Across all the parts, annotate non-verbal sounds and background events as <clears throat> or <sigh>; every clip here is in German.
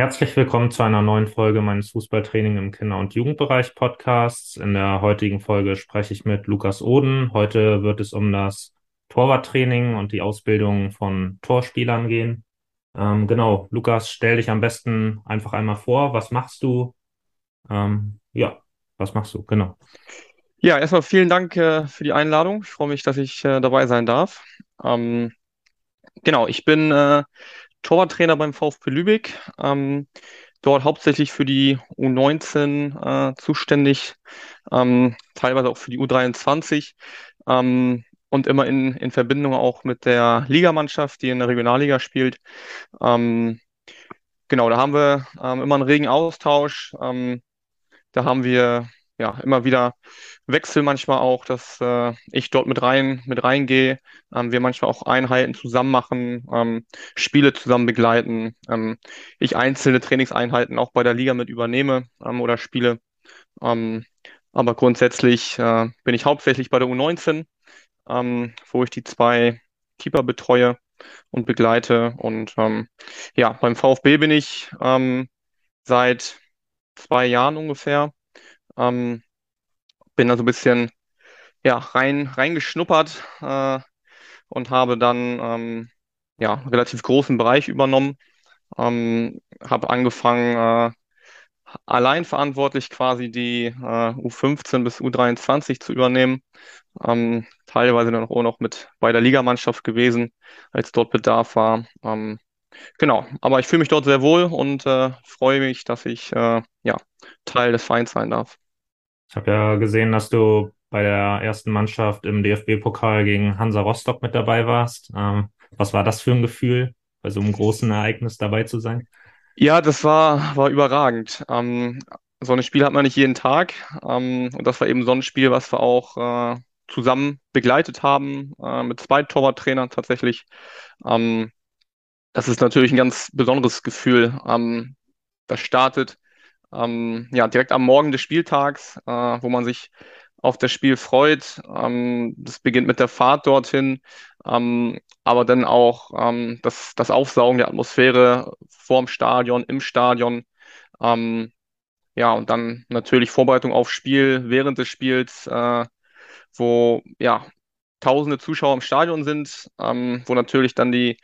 Herzlich willkommen zu einer neuen Folge meines Fußballtraining im Kinder- und Jugendbereich Podcasts. In der heutigen Folge spreche ich mit Lukas Oden. Heute wird es um das Torwarttraining und die Ausbildung von Torspielern gehen. Ähm, genau, Lukas, stell dich am besten einfach einmal vor. Was machst du? Ähm, ja, was machst du? Genau. Ja, erstmal vielen Dank äh, für die Einladung. Ich freue mich, dass ich äh, dabei sein darf. Ähm, genau, ich bin äh, Torwarttrainer beim VfB Lübeck. Ähm, dort hauptsächlich für die U19 äh, zuständig, ähm, teilweise auch für die U23 ähm, und immer in, in Verbindung auch mit der Ligamannschaft, die in der Regionalliga spielt. Ähm, genau, da haben wir ähm, immer einen regen Austausch. Ähm, da haben wir ja immer wieder Wechsel manchmal auch, dass äh, ich dort mit rein mit reingehe, ähm, wir manchmal auch Einheiten zusammen machen, ähm, Spiele zusammen begleiten, ähm, ich einzelne Trainingseinheiten auch bei der Liga mit übernehme ähm, oder spiele. Ähm, aber grundsätzlich äh, bin ich hauptsächlich bei der U19, ähm, wo ich die zwei Keeper betreue und begleite. Und ähm, ja, beim VfB bin ich ähm, seit zwei Jahren ungefähr. Ähm, bin da so ein bisschen ja, rein, reingeschnuppert äh, und habe dann ähm, ja, einen relativ großen Bereich übernommen. Ähm, habe angefangen, äh, allein verantwortlich quasi die äh, U15 bis U23 zu übernehmen. Ähm, teilweise dann auch noch mit bei der Ligamannschaft gewesen, als dort Bedarf war. Ähm, genau, aber ich fühle mich dort sehr wohl und äh, freue mich, dass ich äh, ja, Teil des Vereins sein darf. Ich habe ja gesehen, dass du bei der ersten Mannschaft im DFB-Pokal gegen Hansa Rostock mit dabei warst. Ähm, was war das für ein Gefühl, bei so einem großen Ereignis dabei zu sein? Ja, das war, war überragend. Ähm, so ein Spiel hat man nicht jeden Tag. Ähm, und das war eben so ein Spiel, was wir auch äh, zusammen begleitet haben, äh, mit zwei Torwarttrainern tatsächlich. Ähm, das ist natürlich ein ganz besonderes Gefühl. Ähm, das startet ähm, ja, direkt am Morgen des Spieltags, äh, wo man sich auf das Spiel freut. Ähm, das beginnt mit der Fahrt dorthin, ähm, aber dann auch ähm, das, das Aufsaugen der Atmosphäre vorm Stadion, im Stadion. Ähm, ja, und dann natürlich Vorbereitung aufs Spiel, während des Spiels, äh, wo ja tausende Zuschauer im Stadion sind, ähm, wo natürlich dann die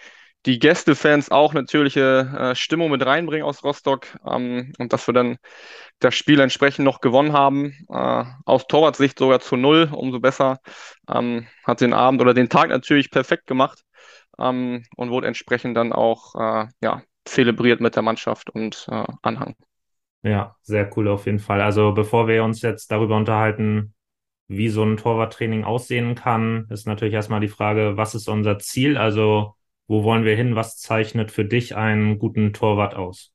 die Gästefans auch natürliche äh, Stimmung mit reinbringen aus Rostock ähm, und dass wir dann das Spiel entsprechend noch gewonnen haben. Äh, aus Torwartsicht sogar zu null, umso besser. Ähm, hat den Abend oder den Tag natürlich perfekt gemacht ähm, und wurde entsprechend dann auch äh, ja, zelebriert mit der Mannschaft und äh, Anhang. Ja, sehr cool auf jeden Fall. Also bevor wir uns jetzt darüber unterhalten, wie so ein Torwarttraining aussehen kann, ist natürlich erstmal die Frage, was ist unser Ziel? Also wo wollen wir hin? Was zeichnet für dich einen guten Torwart aus?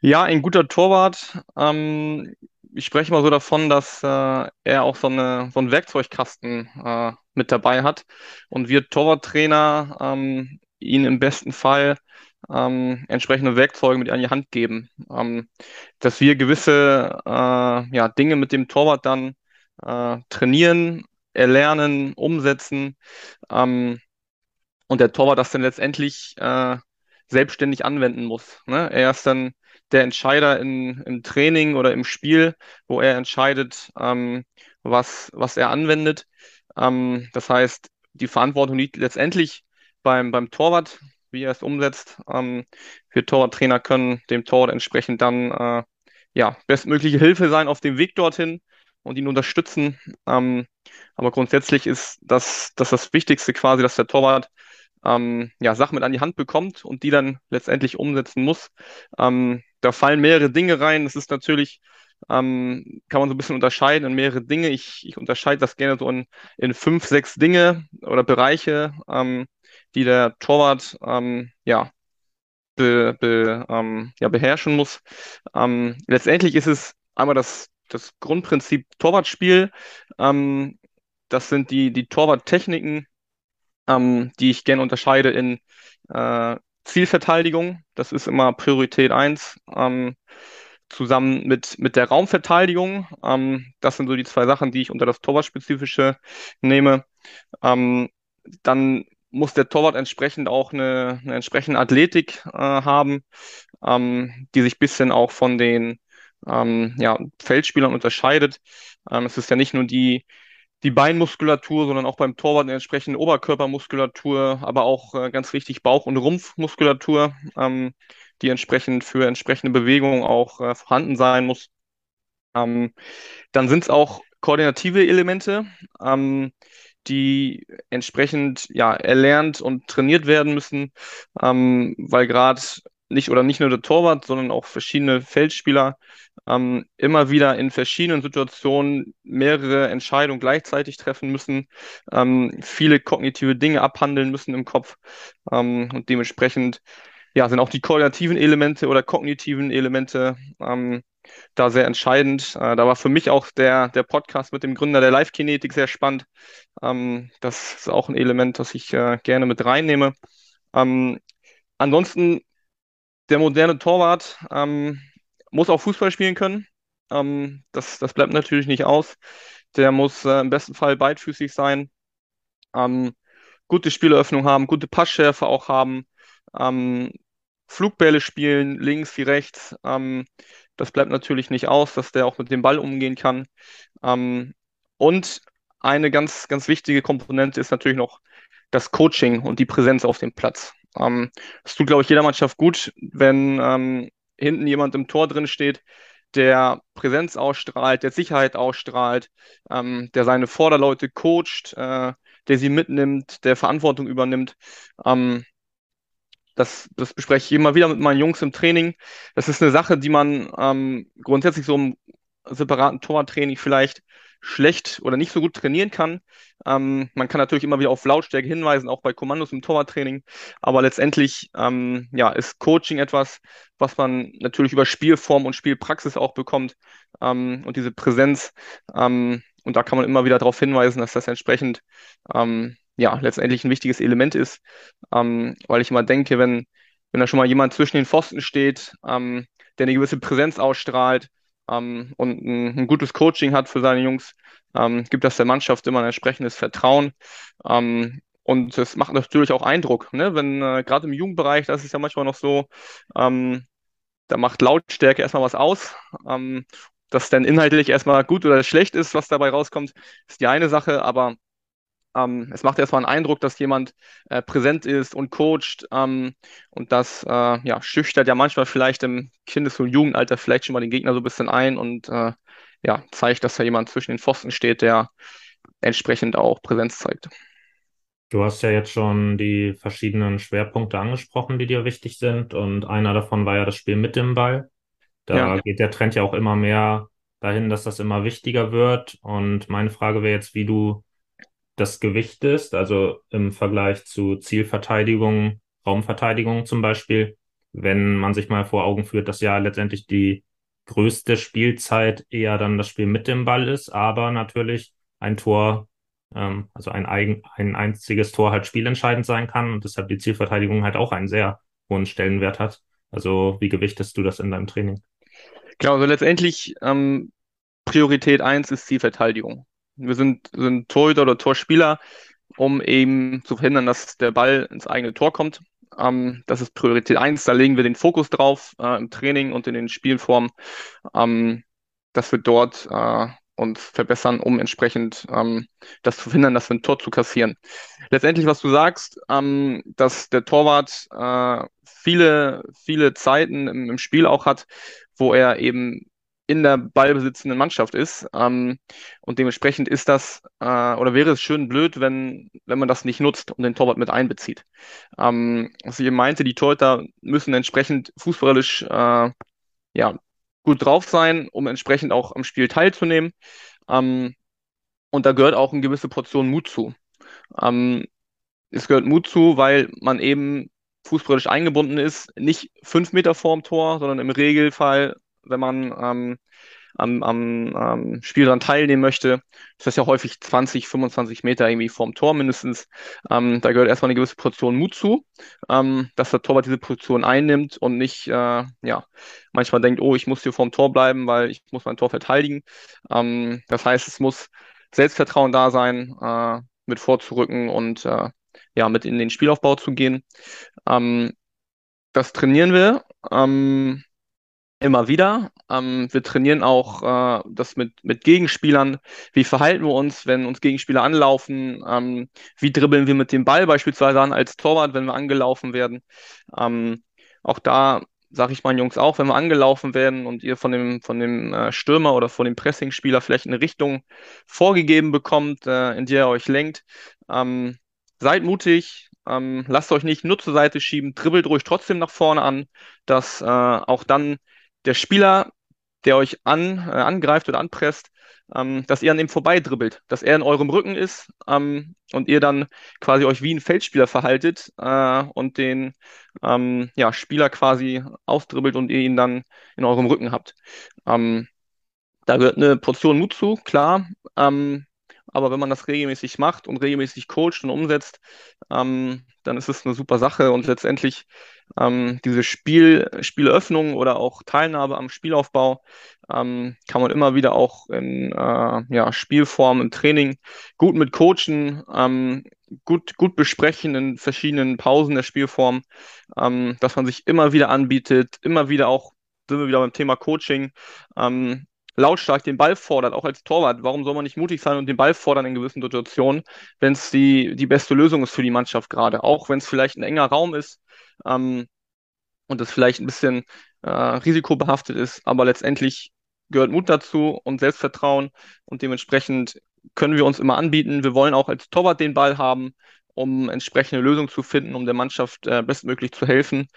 Ja, ein guter Torwart. Ähm, ich spreche mal so davon, dass äh, er auch so, eine, so einen Werkzeugkasten äh, mit dabei hat und wir Torwarttrainer ähm, ihn im besten Fall ähm, entsprechende Werkzeuge mit an die Hand geben, ähm, dass wir gewisse äh, ja, Dinge mit dem Torwart dann äh, trainieren, erlernen, umsetzen. Ähm, und der Torwart das dann letztendlich äh, selbstständig anwenden muss. Ne? Er ist dann der Entscheider in, im Training oder im Spiel, wo er entscheidet, ähm, was, was er anwendet. Ähm, das heißt, die Verantwortung liegt letztendlich beim, beim Torwart, wie er es umsetzt. Ähm, wir Torwarttrainer können dem Torwart entsprechend dann äh, ja, bestmögliche Hilfe sein auf dem Weg dorthin und ihn unterstützen. Ähm, aber grundsätzlich ist das, das das Wichtigste quasi, dass der Torwart ähm, ja, Sachen mit an die Hand bekommt und die dann letztendlich umsetzen muss. Ähm, da fallen mehrere Dinge rein. Das ist natürlich, ähm, kann man so ein bisschen unterscheiden in mehrere Dinge. Ich, ich unterscheide das gerne so in, in fünf, sechs Dinge oder Bereiche, ähm, die der Torwart ähm, ja, be, be, ähm, ja, beherrschen muss. Letztendlich ist es einmal das, das Grundprinzip Torwartspiel. Das sind die, die Torwarttechniken, ähm, die ich gerne unterscheide in äh, Zielverteidigung. Das ist immer Priorität 1. Ähm, zusammen mit, mit der Raumverteidigung. Ähm, das sind so die zwei Sachen, die ich unter das Torwartspezifische nehme. Ähm, dann muss der Torwart entsprechend auch eine, eine entsprechende Athletik äh, haben. ähm, die sich bisschen auch von den ähm, ja, Feldspielern unterscheidet. Ähm, es ist ja nicht nur die, die Beinmuskulatur, sondern auch beim Torwart eine entsprechende Oberkörpermuskulatur, aber auch äh, ganz wichtig Bauch- und Rumpfmuskulatur, ähm, die entsprechend für entsprechende Bewegungen auch äh, vorhanden sein muss. Ähm, dann sind es auch koordinative Elemente, ähm, die entsprechend ja, erlernt und trainiert werden müssen, ähm, weil gerade nicht oder nicht nur der Torwart, sondern auch verschiedene Feldspieler ähm, immer wieder in verschiedenen Situationen mehrere Entscheidungen gleichzeitig treffen müssen, ähm, viele kognitive Dinge abhandeln müssen im Kopf ähm, und dementsprechend ja, sind auch die koordinativen Elemente oder kognitiven Elemente ähm, da sehr entscheidend. Äh, da war für mich auch der, der Podcast mit dem Gründer der Live-Kinetik sehr spannend. Ähm, das ist auch ein Element, das ich äh, gerne mit reinnehme. Ähm, ansonsten der moderne Torwart ähm, muss auch Fußball spielen können. Ähm, das, das bleibt natürlich nicht aus. Der muss äh, im besten Fall beidfüßig sein, ähm, gute Spieleröffnung haben, gute Passschärfe auch haben, ähm, Flugbälle spielen, links wie rechts. Ähm, das bleibt natürlich nicht aus, dass der auch mit dem Ball umgehen kann. Ähm, und eine ganz, ganz wichtige Komponente ist natürlich noch das Coaching und die Präsenz auf dem Platz. Ähm, das tut, glaube ich, jeder Mannschaft gut, wenn ähm, hinten jemand im Tor drin steht, der Präsenz ausstrahlt, der Sicherheit ausstrahlt, ähm, der seine Vorderleute coacht, äh, der sie mitnimmt, der Verantwortung übernimmt. Ähm, das, das bespreche ich immer wieder mit meinen Jungs im Training. Das ist eine Sache, die man ähm, grundsätzlich so im separaten Torwarttraining vielleicht schlecht oder nicht so gut trainieren kann. Ähm, man kann natürlich immer wieder auf Lautstärke hinweisen, auch bei Kommandos im Torwarttraining. Aber letztendlich ähm, ja, ist Coaching etwas, was man natürlich über Spielform und Spielpraxis auch bekommt. Ähm, und diese Präsenz. Ähm, und da kann man immer wieder darauf hinweisen, dass das entsprechend ähm, ja letztendlich ein wichtiges Element ist. Ähm, weil ich immer denke, wenn, wenn da schon mal jemand zwischen den Pfosten steht, der eine gewisse Präsenz ausstrahlt, ähm, und ein, ein, gutes Coaching hat für seine Jungs, ähm, gibt das der Mannschaft immer ein entsprechendes Vertrauen. Ähm, und es macht natürlich auch Eindruck, ne? wenn äh, gerade im Jugendbereich, das ist ja manchmal noch so, ähm, da macht Lautstärke erstmal was aus. Ähm, dass dann inhaltlich erstmal gut oder schlecht ist, was dabei rauskommt, ist die eine Sache, aber ähm, es macht erstmal einen Eindruck, dass jemand äh, präsent ist und coacht. Ähm, und das äh, ja, schüchtert ja manchmal vielleicht im Kindes- und Jugendalter vielleicht schon mal den Gegner so ein bisschen ein und äh, ja, zeigt, dass da jemand zwischen den Pfosten steht, der entsprechend auch Präsenz zeigt. Du hast ja jetzt schon die verschiedenen Schwerpunkte angesprochen, die dir wichtig sind. Und einer davon war ja das Spiel mit dem Ball. Da ja. geht der Trend ja auch immer mehr dahin, dass das immer wichtiger wird. Und meine Frage wäre jetzt, wie du das Gewicht ist, also im Vergleich zu Zielverteidigung, Raumverteidigung zum Beispiel, wenn man sich mal vor Augen führt, dass ja letztendlich die größte Spielzeit eher dann das Spiel mit dem Ball ist, aber natürlich ein Tor, ähm, also ein, eigen, ein einziges Tor halt spielentscheidend sein kann und deshalb die Zielverteidigung halt auch einen sehr hohen Stellenwert hat. Also wie gewichtest du das in deinem Training? Genau, also letztendlich ähm, Priorität eins ist Zielverteidigung. Wir sind, sind Torhüter oder Torspieler, um eben zu verhindern, dass der Ball ins eigene Tor kommt. Ähm, das ist Priorität eins. Da legen wir den Fokus drauf äh, im Training und in den Spielformen, ähm, dass wir dort äh, uns verbessern, um entsprechend ähm, das zu verhindern, dass wir ein Tor zu kassieren. Letztendlich, was du sagst, ähm, dass der Torwart äh, viele, viele Zeiten im, im Spiel auch hat, wo er eben in der ballbesitzenden Mannschaft ist. Ähm, und dementsprechend ist das äh, oder wäre es schön blöd, wenn, wenn man das nicht nutzt und den Torwart mit einbezieht. Ähm, was ich eben meinte, die Torhüter müssen entsprechend fußballisch äh, ja, gut drauf sein, um entsprechend auch am Spiel teilzunehmen. Ähm, und da gehört auch eine gewisse Portion Mut zu. Ähm, es gehört Mut zu, weil man eben fußballisch eingebunden ist, nicht fünf Meter vorm Tor, sondern im Regelfall wenn man ähm, am, am, am Spiel daran teilnehmen möchte. Das ist ja häufig 20, 25 Meter irgendwie vorm Tor mindestens. Ähm, da gehört erstmal eine gewisse Portion Mut zu, ähm, dass der Torwart diese Position einnimmt und nicht, äh, ja, manchmal denkt, oh, ich muss hier vorm Tor bleiben, weil ich muss mein Tor verteidigen. Ähm, das heißt, es muss Selbstvertrauen da sein, äh, mit vorzurücken und äh, ja, mit in den Spielaufbau zu gehen. Ähm, das trainieren wir ähm, immer wieder. Ähm, wir trainieren auch äh, das mit, mit Gegenspielern. Wie verhalten wir uns, wenn uns Gegenspieler anlaufen? Ähm, wie dribbeln wir mit dem Ball beispielsweise an als Torwart, wenn wir angelaufen werden? Ähm, auch da sage ich meinen Jungs auch, wenn wir angelaufen werden und ihr von dem, von dem äh, Stürmer oder von dem Pressingspieler vielleicht eine Richtung vorgegeben bekommt, äh, in die er euch lenkt, ähm, seid mutig, ähm, lasst euch nicht nur zur Seite schieben, dribbelt ruhig trotzdem nach vorne an, dass äh, auch dann der Spieler, der euch an, äh, angreift oder anpresst, ähm, dass ihr an ihm vorbeidribbelt, dass er in eurem Rücken ist ähm, und ihr dann quasi euch wie ein Feldspieler verhaltet äh, und den ähm, ja, Spieler quasi ausdribbelt und ihr ihn dann in eurem Rücken habt. Ähm, da gehört eine Portion Mut zu, klar. Ähm, aber wenn man das regelmäßig macht und regelmäßig coacht und umsetzt, ähm, dann ist es eine super Sache und letztendlich ähm, diese Spiel, Spielöffnung oder auch Teilnahme am Spielaufbau ähm, kann man immer wieder auch in äh, ja, Spielform, im Training gut mit coachen, ähm, gut, gut besprechen in verschiedenen Pausen der Spielform, ähm, dass man sich immer wieder anbietet, immer wieder auch sind wir wieder beim Thema Coaching, ähm, lautstark den Ball fordert, auch als Torwart. Warum soll man nicht mutig sein und den Ball fordern in gewissen Situationen, wenn es die, die beste Lösung ist für die Mannschaft gerade? Auch wenn es vielleicht ein enger Raum ist ähm, und es vielleicht ein bisschen äh, risikobehaftet ist, aber letztendlich gehört Mut dazu und Selbstvertrauen und dementsprechend können wir uns immer anbieten. Wir wollen auch als Torwart den Ball haben um entsprechende Lösungen zu finden, um der Mannschaft äh, bestmöglich zu helfen.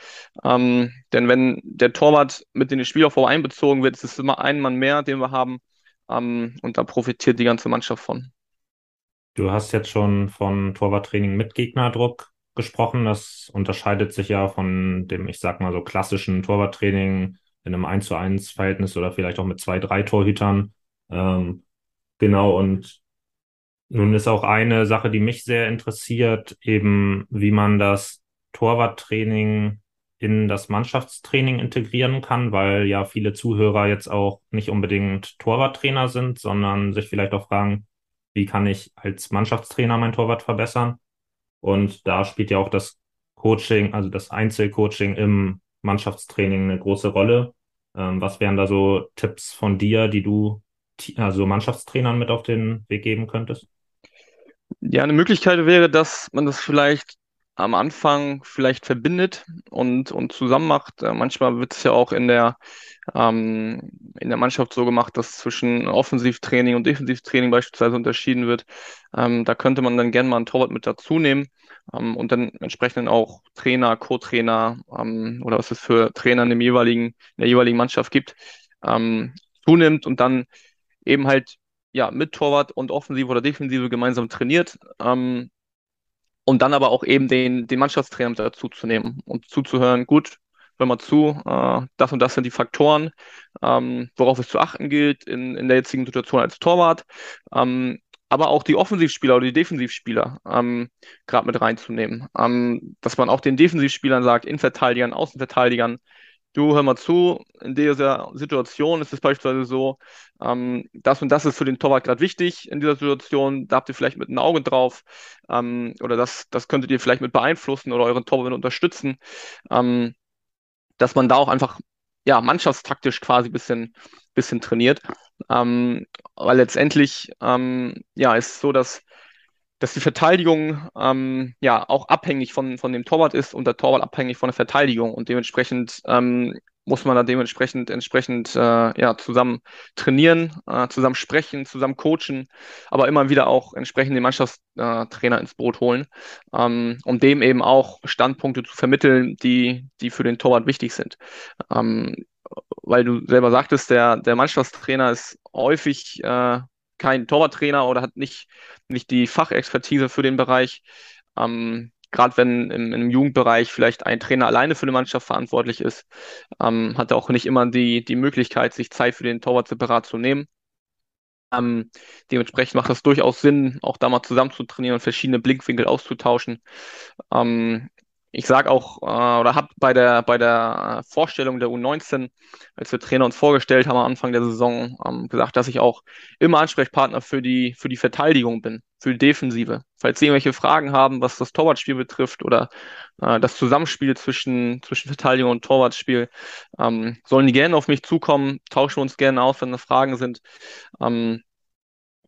Ähm, denn wenn der Torwart mit in den Spielaufbau einbezogen wird, ist es immer ein Mann mehr, den wir haben. Ähm, und da profitiert die ganze Mannschaft von. Du hast jetzt schon von Torwarttraining mit Gegnerdruck gesprochen. Das unterscheidet sich ja von dem, ich sag mal so klassischen Torwarttraining in einem 1 zu 1 Verhältnis oder vielleicht auch mit zwei, drei Torhütern. Ähm, genau, und nun ist auch eine Sache, die mich sehr interessiert, eben wie man das Torwarttraining in das Mannschaftstraining integrieren kann, weil ja viele Zuhörer jetzt auch nicht unbedingt Torwarttrainer sind, sondern sich vielleicht auch fragen, wie kann ich als Mannschaftstrainer mein Torwart verbessern? Und da spielt ja auch das Coaching, also das Einzelcoaching im Mannschaftstraining eine große Rolle. Ähm, was wären da so Tipps von dir, die du also Mannschaftstrainern mit auf den Weg geben könntest? Ja, eine Möglichkeit wäre, dass man das vielleicht am Anfang vielleicht verbindet und, und zusammen macht. Äh, manchmal wird es ja auch in der, ähm, in der Mannschaft so gemacht, dass zwischen Offensivtraining und Defensivtraining beispielsweise unterschieden wird. Ähm, da könnte man dann gerne mal einen Torwart mit dazu nehmen ähm, und dann entsprechend auch Trainer, Co-Trainer ähm, oder was es für Trainer in, dem jeweiligen, in der jeweiligen Mannschaft gibt, ähm, zunimmt und dann eben halt ja, mit Torwart und Offensive oder Defensive gemeinsam trainiert. Ähm, und dann aber auch eben den, den Mannschaftstrainer mit dazu zu nehmen und zuzuhören, gut, hör mal zu, äh, das und das sind die Faktoren, ähm, worauf es zu achten gilt in, in der jetzigen Situation als Torwart. Ähm, aber auch die Offensivspieler oder die Defensivspieler ähm, gerade mit reinzunehmen. Ähm, dass man auch den Defensivspielern sagt, Innenverteidigern, Außenverteidigern, du hör mal zu, in dieser Situation ist es beispielsweise so, ähm, das und das ist für den Torwart gerade wichtig in dieser Situation, da habt ihr vielleicht mit einem Auge drauf ähm, oder das, das könntet ihr vielleicht mit beeinflussen oder euren Torwart unterstützen, ähm, dass man da auch einfach ja, mannschaftstaktisch quasi ein bisschen, bisschen trainiert, ähm, weil letztendlich ähm, ja, ist so, dass dass die Verteidigung ähm, ja auch abhängig von, von dem Torwart ist und der Torwart abhängig von der Verteidigung und dementsprechend ähm, muss man da dementsprechend entsprechend äh, ja zusammen trainieren, äh, zusammen sprechen, zusammen coachen, aber immer wieder auch entsprechend den Mannschaftstrainer ins Boot holen, ähm, um dem eben auch Standpunkte zu vermitteln, die die für den Torwart wichtig sind. Ähm, weil du selber sagtest, der der Mannschaftstrainer ist häufig äh, kein Torwarttrainer oder hat nicht, nicht die Fachexpertise für den Bereich. Ähm, Gerade wenn im, im, Jugendbereich vielleicht ein Trainer alleine für eine Mannschaft verantwortlich ist, ähm, hat er auch nicht immer die, die Möglichkeit, sich Zeit für den Torwart separat zu nehmen. Ähm, dementsprechend macht das durchaus Sinn, auch da mal zusammen zu trainieren und verschiedene Blickwinkel auszutauschen. Ähm, ich sage auch äh, oder habe bei der bei der Vorstellung der U19, als wir Trainer uns vorgestellt haben am Anfang der Saison, ähm, gesagt, dass ich auch immer Ansprechpartner für die für die Verteidigung bin, für die Defensive. Falls Sie irgendwelche Fragen haben, was das Torwartspiel betrifft oder äh, das Zusammenspiel zwischen zwischen Verteidigung und Torwartspiel, ähm, sollen die gerne auf mich zukommen, tauschen wir uns gerne aus, wenn da Fragen sind. Ähm,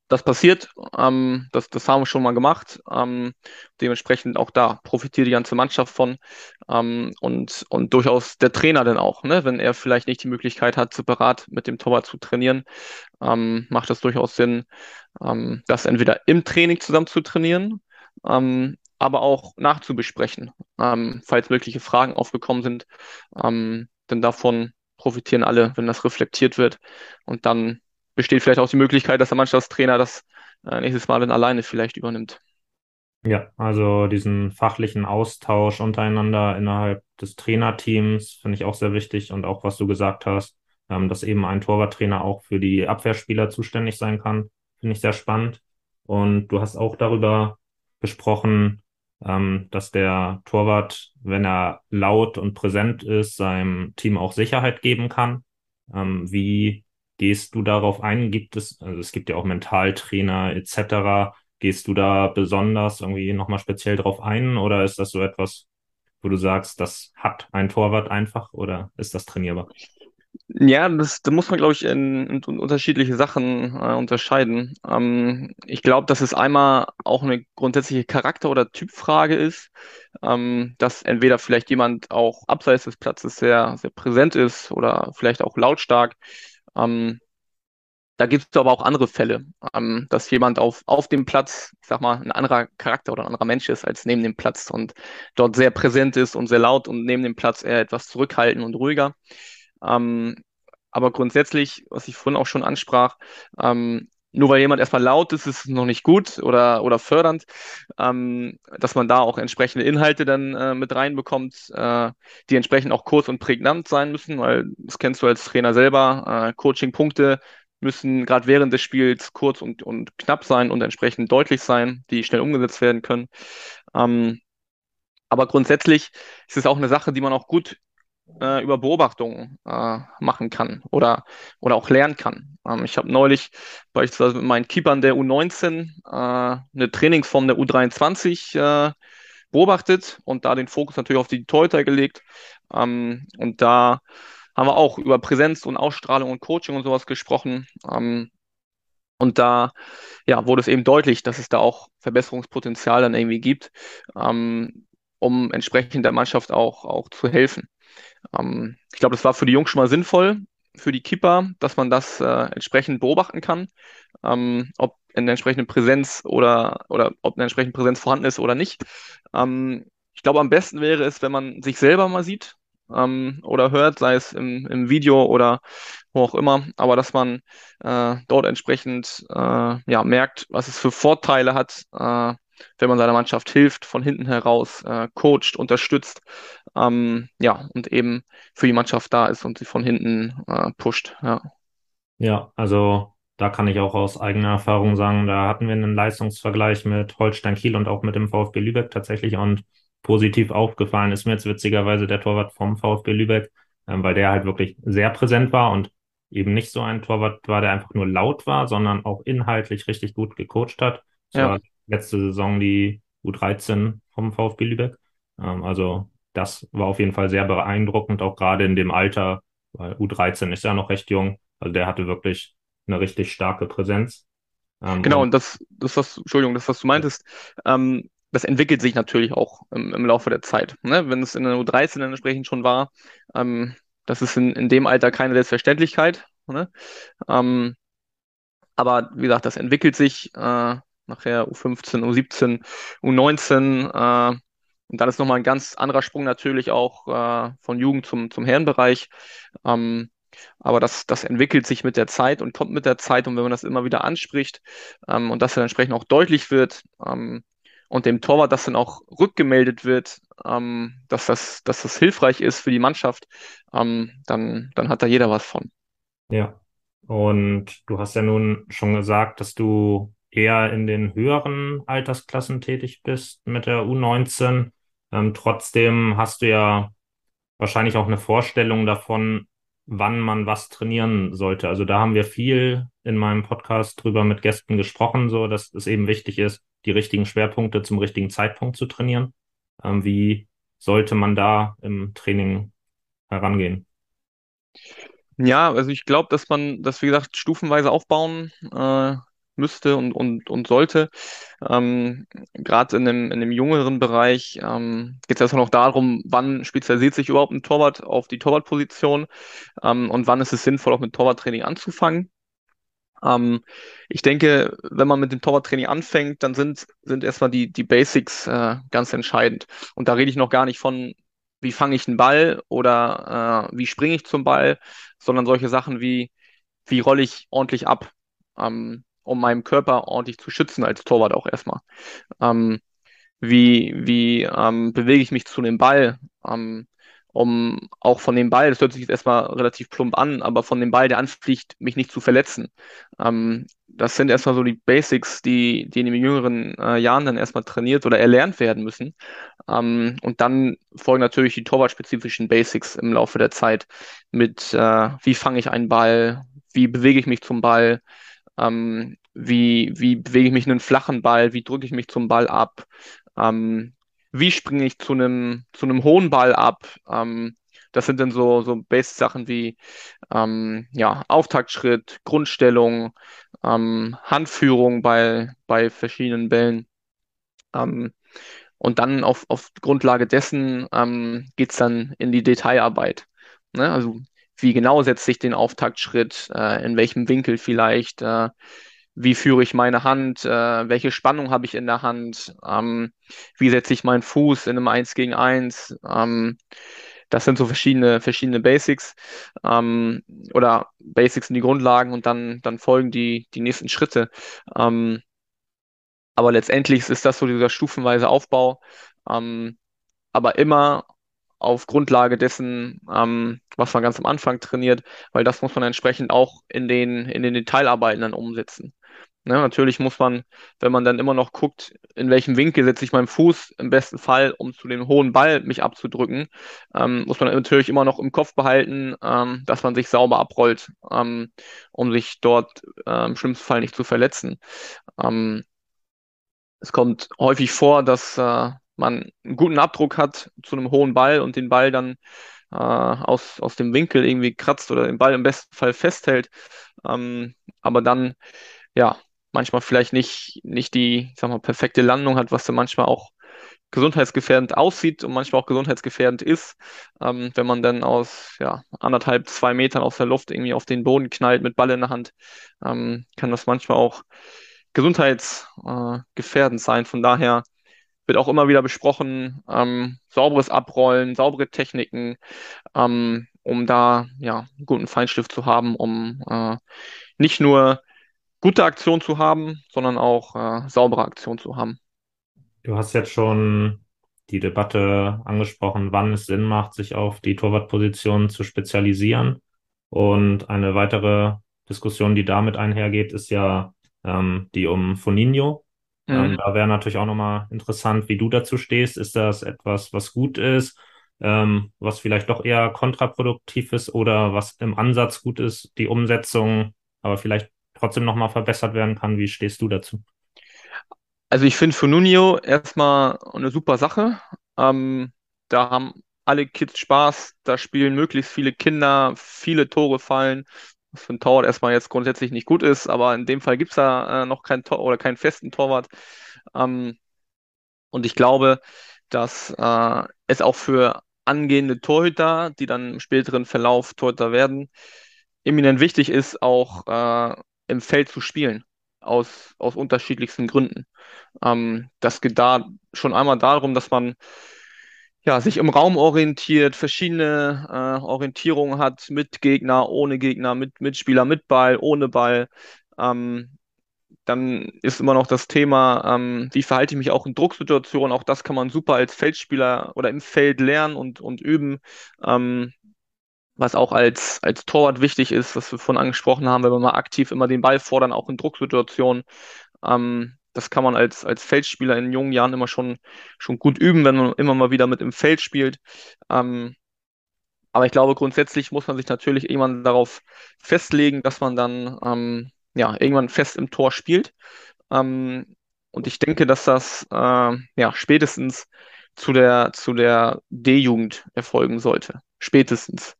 das passiert, ähm, das, das haben wir schon mal gemacht. Ähm, dementsprechend auch da profitiert die ganze Mannschaft von ähm, und, und durchaus der Trainer dann auch, ne? wenn er vielleicht nicht die Möglichkeit hat, separat mit dem Torwart zu trainieren, ähm, macht es durchaus Sinn, ähm, das entweder im Training zusammen zu trainieren, ähm, aber auch nachzubesprechen, falls mögliche Fragen aufgekommen sind. Denn davon profitieren alle, wenn das reflektiert wird und dann besteht vielleicht auch die Möglichkeit, dass der Mannschaftstrainer das äh, nächstes Mal dann alleine vielleicht übernimmt. Ja, also diesen fachlichen Austausch untereinander innerhalb des Trainerteams finde ich auch sehr wichtig und auch was du gesagt hast, ähm, dass eben ein Torwarttrainer auch für die Abwehrspieler zuständig sein kann, finde ich sehr spannend. Und du hast auch darüber gesprochen, ähm, dass der Torwart, wenn er laut und präsent ist, seinem Team auch Sicherheit geben kann. Ähm, wie Gehst du darauf ein? Gibt es, also es gibt ja auch Mentaltrainer etc. Gehst du da besonders irgendwie nochmal speziell drauf ein oder ist das so etwas, wo du sagst, das hat ein Torwart einfach oder ist das trainierbar? Ja, das, da muss man, glaube ich, in, in unterschiedliche Sachen äh, unterscheiden. Ähm, ich glaube, dass es einmal auch eine grundsätzliche Charakter- oder Typfrage ist, ähm, dass entweder vielleicht jemand auch abseits des Platzes sehr, sehr präsent ist oder vielleicht auch lautstark ähm, da gibt es aber auch andere Fälle, ähm, dass jemand auf, auf dem Platz, ich sag mal, ein anderer Charakter oder ein anderer Mensch ist als neben dem Platz und dort sehr präsent ist und sehr laut und neben dem Platz eher etwas zurückhaltend und ruhiger. Ähm, aber grundsätzlich, was ich vorhin auch schon ansprach, ähm, nur weil jemand erstmal laut ist, ist es noch nicht gut oder, oder fördernd, ähm, dass man da auch entsprechende Inhalte dann äh, mit reinbekommt, äh, die entsprechend auch kurz und prägnant sein müssen, weil das kennst du als Trainer selber. Äh, Coaching-Punkte müssen gerade während des Spiels kurz und, und knapp sein und entsprechend deutlich sein, die schnell umgesetzt werden können. Ähm, aber grundsätzlich ist es auch eine Sache, die man auch gut äh, über Beobachtungen äh, machen kann oder, oder auch lernen kann. Ähm, ich habe neulich beispielsweise mit meinen Keepern der U19 äh, eine Trainingsform der U23 äh, beobachtet und da den Fokus natürlich auf die Torhüter gelegt. Ähm, und da haben wir auch über Präsenz und Ausstrahlung und Coaching und sowas gesprochen. Ähm, und da ja, wurde es eben deutlich, dass es da auch Verbesserungspotenzial dann irgendwie gibt, ähm, um entsprechend der Mannschaft auch, auch zu helfen. Ähm, ich glaube, das war für die Jungs schon mal sinnvoll, für die Kipper, dass man das äh, entsprechend beobachten kann, ähm, ob eine entsprechende Präsenz oder, oder ob eine entsprechende Präsenz vorhanden ist oder nicht. Ähm, ich glaube, am besten wäre es, wenn man sich selber mal sieht ähm, oder hört, sei es im, im Video oder wo auch immer, aber dass man äh, dort entsprechend äh, ja, merkt, was es für Vorteile hat, äh, wenn man seiner Mannschaft hilft, von hinten heraus äh, coacht, unterstützt, ähm, ja, und eben für die Mannschaft da ist und sie von hinten äh, pusht, ja. Ja, also da kann ich auch aus eigener Erfahrung sagen, da hatten wir einen Leistungsvergleich mit Holstein Kiel und auch mit dem VfB Lübeck tatsächlich und positiv aufgefallen ist mir jetzt witzigerweise der Torwart vom VfB Lübeck, ähm, weil der halt wirklich sehr präsent war und eben nicht so ein Torwart war, der einfach nur laut war, sondern auch inhaltlich richtig gut gecoacht hat. Das ja. war letzte Saison die U13 vom VfB Lübeck. Ähm, also das war auf jeden Fall sehr beeindruckend, auch gerade in dem Alter, weil U13 ist ja noch recht jung. Also der hatte wirklich eine richtig starke Präsenz. Ähm, genau, und, das, das was, Entschuldigung, das, was du meintest, ähm, das entwickelt sich natürlich auch im, im Laufe der Zeit. Ne? Wenn es in der U13 entsprechend schon war, ähm, das ist in, in dem Alter keine Selbstverständlichkeit. Ne? Ähm, aber wie gesagt, das entwickelt sich. Äh, nachher U15, U17, U19. Äh, und dann ist nochmal ein ganz anderer Sprung natürlich auch äh, von Jugend zum, zum Herrenbereich. Ähm, aber das, das entwickelt sich mit der Zeit und kommt mit der Zeit. Und wenn man das immer wieder anspricht ähm, und das dann entsprechend auch deutlich wird ähm, und dem Torwart das dann auch rückgemeldet wird, ähm, dass, das, dass das hilfreich ist für die Mannschaft, ähm, dann, dann hat da jeder was von. Ja. Und du hast ja nun schon gesagt, dass du eher in den höheren Altersklassen tätig bist mit der U19. Ähm, trotzdem hast du ja wahrscheinlich auch eine Vorstellung davon, wann man was trainieren sollte. Also da haben wir viel in meinem Podcast drüber mit Gästen gesprochen, so dass es eben wichtig ist, die richtigen Schwerpunkte zum richtigen Zeitpunkt zu trainieren. Ähm, wie sollte man da im Training herangehen? Ja, also ich glaube, dass man das, wie gesagt, stufenweise aufbauen äh, müsste und, und, und sollte. Ähm, Gerade in dem, in dem jüngeren Bereich ähm, geht es erstmal noch darum, wann spezialisiert sich überhaupt ein Torwart auf die Torwartposition ähm, und wann ist es sinnvoll, auch mit Torwarttraining anzufangen. Ähm, ich denke, wenn man mit dem Torwarttraining anfängt, dann sind, sind erstmal die, die Basics äh, ganz entscheidend. Und da rede ich noch gar nicht von, wie fange ich einen Ball oder äh, wie springe ich zum Ball, sondern solche Sachen wie, wie rolle ich ordentlich ab, ähm, um meinen Körper ordentlich zu schützen als Torwart auch erstmal. Ähm, wie wie ähm, bewege ich mich zu dem Ball? Ähm, um auch von dem Ball, das hört sich jetzt erstmal relativ plump an, aber von dem Ball, der anfliegt, mich nicht zu verletzen. Ähm, das sind erstmal so die Basics, die, die in den jüngeren äh, Jahren dann erstmal trainiert oder erlernt werden müssen. Ähm, und dann folgen natürlich die torwartspezifischen Basics im Laufe der Zeit mit, äh, wie fange ich einen Ball, wie bewege ich mich zum Ball, ähm, wie, wie bewege ich mich in einen flachen Ball, wie drücke ich mich zum Ball ab, ähm, wie springe ich zu einem, zu einem hohen Ball ab? Ähm, das sind dann so, so Base-Sachen wie ähm, ja, Auftaktschritt, Grundstellung, ähm, Handführung bei, bei verschiedenen Bällen. Ähm, und dann auf, auf Grundlage dessen ähm, geht es dann in die Detailarbeit. Ne? Also wie genau setze ich den Auftaktschritt, äh, in welchem Winkel vielleicht, äh, wie führe ich meine Hand, äh, welche Spannung habe ich in der Hand, ähm, wie setze ich meinen Fuß in einem 1 gegen 1. Ähm, das sind so verschiedene, verschiedene Basics ähm, oder Basics sind die Grundlagen und dann, dann folgen die, die nächsten Schritte. Ähm, aber letztendlich ist das so dieser stufenweise Aufbau, ähm, aber immer auf Grundlage dessen, ähm, was man ganz am Anfang trainiert, weil das muss man entsprechend auch in den, in den Detailarbeiten dann umsetzen. Ne, natürlich muss man, wenn man dann immer noch guckt, in welchem Winkel setze ich meinen Fuß im besten Fall, um zu dem hohen Ball mich abzudrücken, ähm, muss man natürlich immer noch im Kopf behalten, ähm, dass man sich sauber abrollt, ähm, um sich dort äh, im schlimmsten Fall nicht zu verletzen. Ähm, es kommt häufig vor, dass äh, man einen guten Abdruck hat zu einem hohen Ball und den Ball dann äh, aus, aus dem Winkel irgendwie kratzt oder den Ball im besten Fall festhält, ähm, aber dann ja manchmal vielleicht nicht, nicht die, sag mal, perfekte Landung hat, was dann manchmal auch gesundheitsgefährdend aussieht und manchmal auch gesundheitsgefährdend ist, ähm, wenn man dann aus ja, anderthalb, zwei Metern aus der Luft irgendwie auf den Boden knallt mit Ball in der Hand, ähm, kann das manchmal auch gesundheitsgefährdend äh, sein. Von daher wird auch immer wieder besprochen, ähm, sauberes Abrollen, saubere Techniken, ähm, um da ja einen guten Feinstift zu haben, um äh, nicht nur gute Aktion zu haben, sondern auch äh, saubere Aktion zu haben. Du hast jetzt schon die Debatte angesprochen, wann es Sinn macht, sich auf die Torwartposition zu spezialisieren. Und eine weitere Diskussion, die damit einhergeht, ist ja ähm, die um Foninho. Mhm. Ähm, da wäre natürlich auch nochmal interessant, wie du dazu stehst. Ist das etwas, was gut ist, ähm, was vielleicht doch eher kontraproduktiv ist oder was im Ansatz gut ist, die Umsetzung, aber vielleicht trotzdem nochmal verbessert werden kann. Wie stehst du dazu? Also ich finde für Nuno erstmal eine super Sache. Ähm, da haben alle Kids Spaß, da spielen möglichst viele Kinder, viele Tore fallen, für ein Torwart erstmal jetzt grundsätzlich nicht gut ist, aber in dem Fall gibt es da äh, noch keinen Tor oder keinen festen Torwart. Ähm, und ich glaube, dass äh, es auch für angehende Torhüter, die dann im späteren Verlauf Torhüter werden, eminent wichtig ist, auch äh, im Feld zu spielen, aus, aus unterschiedlichsten Gründen. Ähm, das geht da schon einmal darum, dass man ja, sich im Raum orientiert, verschiedene äh, Orientierungen hat, mit Gegner, ohne Gegner, mit Mitspieler, mit Ball, ohne Ball. Ähm, dann ist immer noch das Thema, ähm, wie verhalte ich mich auch in Drucksituationen. Auch das kann man super als Feldspieler oder im Feld lernen und, und üben. Ähm, was auch als, als Torwart wichtig ist, was wir vorhin angesprochen haben, wenn wir mal aktiv immer den Ball fordern, auch in Drucksituationen. Ähm, das kann man als, als Feldspieler in jungen Jahren immer schon, schon gut üben, wenn man immer mal wieder mit im Feld spielt. Ähm, aber ich glaube, grundsätzlich muss man sich natürlich irgendwann darauf festlegen, dass man dann ähm, ja, irgendwann fest im Tor spielt. Ähm, und ich denke, dass das äh, ja, spätestens zu der, zu der D-Jugend erfolgen sollte. Spätestens.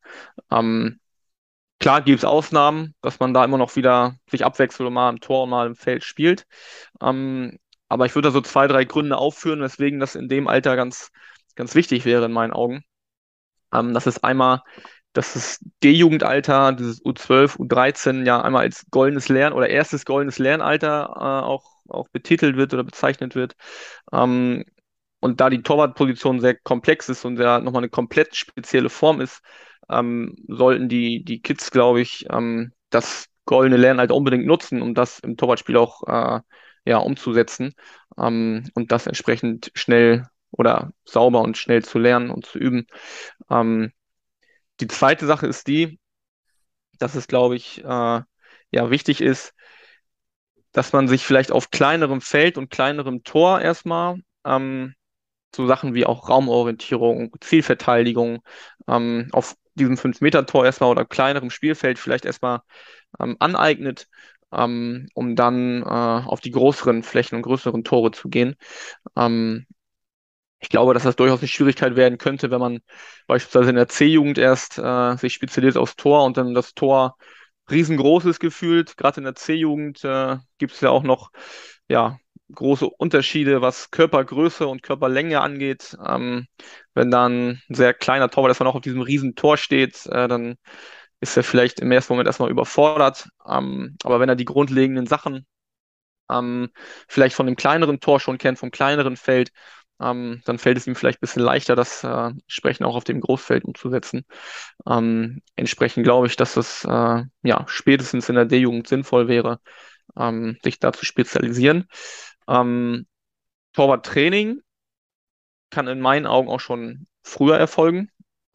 Ähm, klar gibt es Ausnahmen, dass man da immer noch wieder sich abwechselt und mal im Tor und mal im Feld spielt. Ähm, aber ich würde da so zwei, drei Gründe aufführen, weswegen das in dem Alter ganz, ganz wichtig wäre in meinen Augen. Ähm, das ist einmal, dass das D-Jugendalter, dieses U12, U13 ja einmal als goldenes Lern- oder erstes goldenes Lernalter äh, auch, auch betitelt wird oder bezeichnet wird. Ähm, und da die Torwartposition sehr komplex ist und ja nochmal eine komplett spezielle Form ist, ähm, sollten die, die Kids, glaube ich, ähm, das goldene Lernalter unbedingt nutzen, um das im Torwartspiel auch äh, ja, umzusetzen ähm, und das entsprechend schnell oder sauber und schnell zu lernen und zu üben. Ähm, die zweite Sache ist die, dass es, glaube ich, äh, ja, wichtig ist, dass man sich vielleicht auf kleinerem Feld und kleinerem Tor erstmal ähm, so Sachen wie auch Raumorientierung, Zielverteidigung ähm, auf diesem 5-Meter-Tor erstmal oder kleinerem Spielfeld vielleicht erstmal ähm, aneignet, ähm, um dann äh, auf die größeren Flächen und größeren Tore zu gehen. Ähm, ich glaube, dass das durchaus eine Schwierigkeit werden könnte, wenn man beispielsweise in der C-Jugend erst äh, sich spezialisiert aufs Tor und dann das Tor riesengroß ist gefühlt. Gerade in der C-Jugend äh, gibt es ja auch noch ja, große Unterschiede, was Körpergröße und Körperlänge angeht. Ähm, wenn dann ein sehr kleiner Torwart erstmal noch auf diesem riesen Tor steht, äh, dann ist er vielleicht im ersten Moment erstmal überfordert. Ähm, aber wenn er die grundlegenden Sachen ähm, vielleicht von dem kleineren Tor schon kennt, vom kleineren Feld, ähm, dann fällt es ihm vielleicht ein bisschen leichter, das äh, entsprechend auch auf dem Großfeld umzusetzen. Ähm, entsprechend glaube ich, dass es äh, ja spätestens in der D-Jugend sinnvoll wäre, ähm, sich da zu spezialisieren. Ähm, Torwarttraining kann in meinen Augen auch schon früher erfolgen.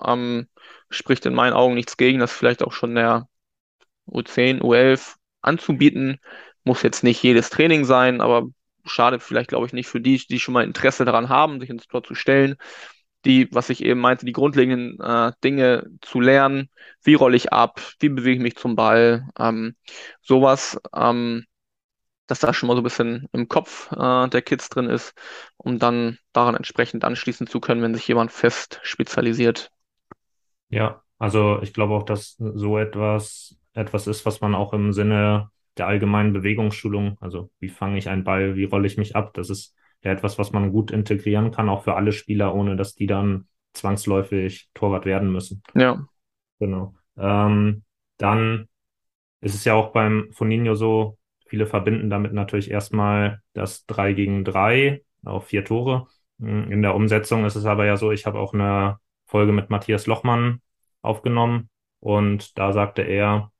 Ähm, spricht in meinen Augen nichts gegen, das vielleicht auch schon der U10, U11 anzubieten. Muss jetzt nicht jedes Training sein, aber schadet vielleicht, glaube ich, nicht für die, die schon mal Interesse daran haben, sich ins Tor zu stellen. Die, was ich eben meinte, die grundlegenden äh, Dinge zu lernen. Wie rolle ich ab? Wie bewege ich mich zum Ball? Ähm, sowas, ähm, dass da schon mal so ein bisschen im Kopf äh, der Kids drin ist, um dann daran entsprechend anschließen zu können, wenn sich jemand fest spezialisiert. Ja, also ich glaube auch, dass so etwas etwas ist, was man auch im Sinne der allgemeinen Bewegungsschulung, also wie fange ich einen Ball, wie rolle ich mich ab, das ist ja etwas, was man gut integrieren kann, auch für alle Spieler, ohne dass die dann zwangsläufig Torwart werden müssen. Ja. Genau. Ähm, dann ist es ja auch beim Foninho so, viele verbinden damit natürlich erstmal das 3 gegen 3 auf vier Tore. In der Umsetzung ist es aber ja so, ich habe auch eine Folge mit Matthias Lochmann aufgenommen und da sagte er,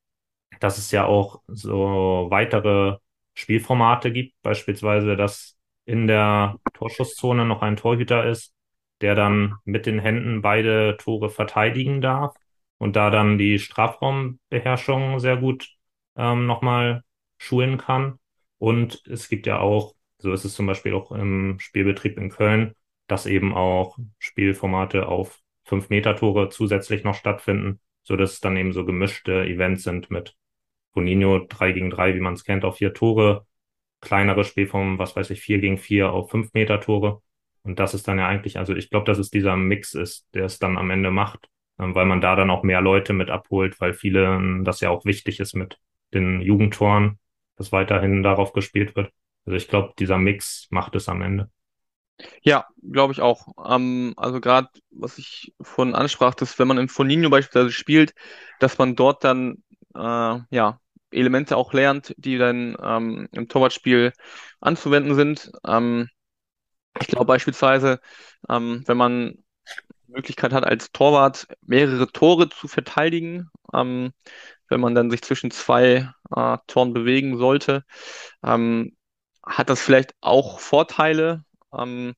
dass es ja auch so weitere Spielformate gibt, beispielsweise, dass in der Torschusszone noch ein Torhüter ist, der dann mit den Händen beide Tore verteidigen darf und da dann die Strafraumbeherrschung sehr gut ähm, nochmal schulen kann. Und es gibt ja auch, so ist es zum Beispiel auch im Spielbetrieb in Köln, dass eben auch Spielformate auf 5-Meter-Tore zusätzlich noch stattfinden, so dass es dann eben so gemischte Events sind mit Boninho 3 gegen 3, wie man es kennt, auf vier Tore, kleinere Spielformen, was weiß ich, 4 gegen 4 auf 5 Meter Tore. Und das ist dann ja eigentlich, also ich glaube, dass es dieser Mix ist, der es dann am Ende macht, ähm, weil man da dann auch mehr Leute mit abholt, weil vielen das ja auch wichtig ist mit den Jugendtoren, dass weiterhin darauf gespielt wird. Also ich glaube, dieser Mix macht es am Ende. Ja, glaube ich auch. Ähm, also gerade, was ich vorhin ansprach, dass wenn man im Foninho beispielsweise spielt, dass man dort dann äh, ja, Elemente auch lernt, die dann ähm, im Torwartspiel anzuwenden sind. Ähm, ich glaube beispielsweise, ähm, wenn man Möglichkeit hat, als Torwart mehrere Tore zu verteidigen, ähm, wenn man dann sich zwischen zwei äh, Toren bewegen sollte, ähm, hat das vielleicht auch Vorteile. Ähm,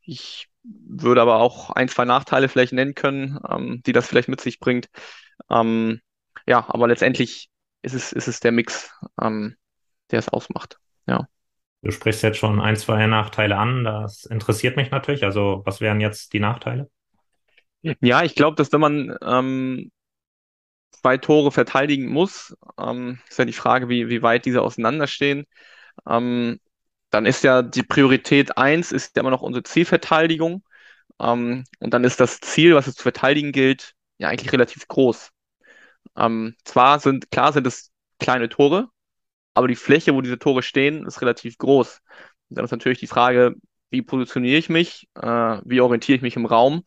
ich würde aber auch ein, zwei Nachteile vielleicht nennen können, ähm, die das vielleicht mit sich bringt. Ähm, ja, aber letztendlich ist es, ist es der Mix, ähm, der es ausmacht. Ja. Du sprichst jetzt schon ein, zwei Nachteile an. Das interessiert mich natürlich. Also, was wären jetzt die Nachteile? Ja, ich glaube, dass wenn man ähm, zwei Tore verteidigen muss, ähm, ist ja die Frage, wie, wie weit diese auseinanderstehen. Ähm, dann ist ja die Priorität eins ist ja immer noch unsere Zielverteidigung. Ähm, und dann ist das Ziel, was es zu verteidigen gilt, ja eigentlich relativ groß. Ähm, zwar sind, klar sind es kleine Tore, aber die Fläche, wo diese Tore stehen, ist relativ groß. Und dann ist natürlich die Frage, wie positioniere ich mich, äh, wie orientiere ich mich im Raum.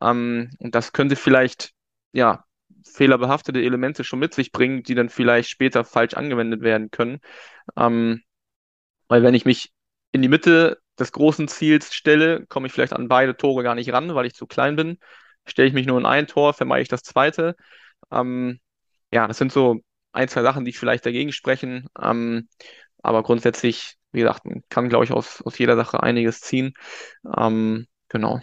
Ähm, und das könnte vielleicht, ja, fehlerbehaftete Elemente schon mit sich bringen, die dann vielleicht später falsch angewendet werden können. Ähm, weil wenn ich mich in die Mitte des großen Ziels stelle, komme ich vielleicht an beide Tore gar nicht ran, weil ich zu klein bin. Stelle ich mich nur in ein Tor, vermeide ich das zweite. Ähm, ja, das sind so ein, zwei Sachen, die vielleicht dagegen sprechen. Ähm, aber grundsätzlich, wie gesagt, man kann, glaube ich, aus, aus jeder Sache einiges ziehen. Ähm, genau.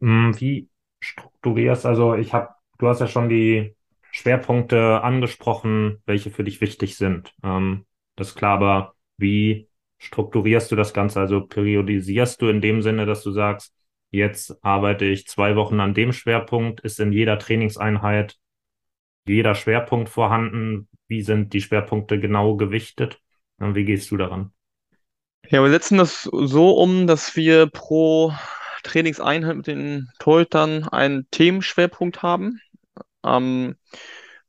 Hm, Wie strukturierst, also ich habe, du hast ja schon die Schwerpunkte angesprochen, welche für dich wichtig sind. Ähm, das ist klar, aber wie strukturierst du das Ganze? Also periodisierst du in dem Sinne, dass du sagst, jetzt arbeite ich zwei Wochen an dem Schwerpunkt, ist in jeder Trainingseinheit jeder Schwerpunkt vorhanden? Wie sind die Schwerpunkte genau gewichtet? Und wie gehst du daran? Ja, wir setzen das so um, dass wir pro Trainingseinheit mit den Torhütern einen Themenschwerpunkt haben. Ähm,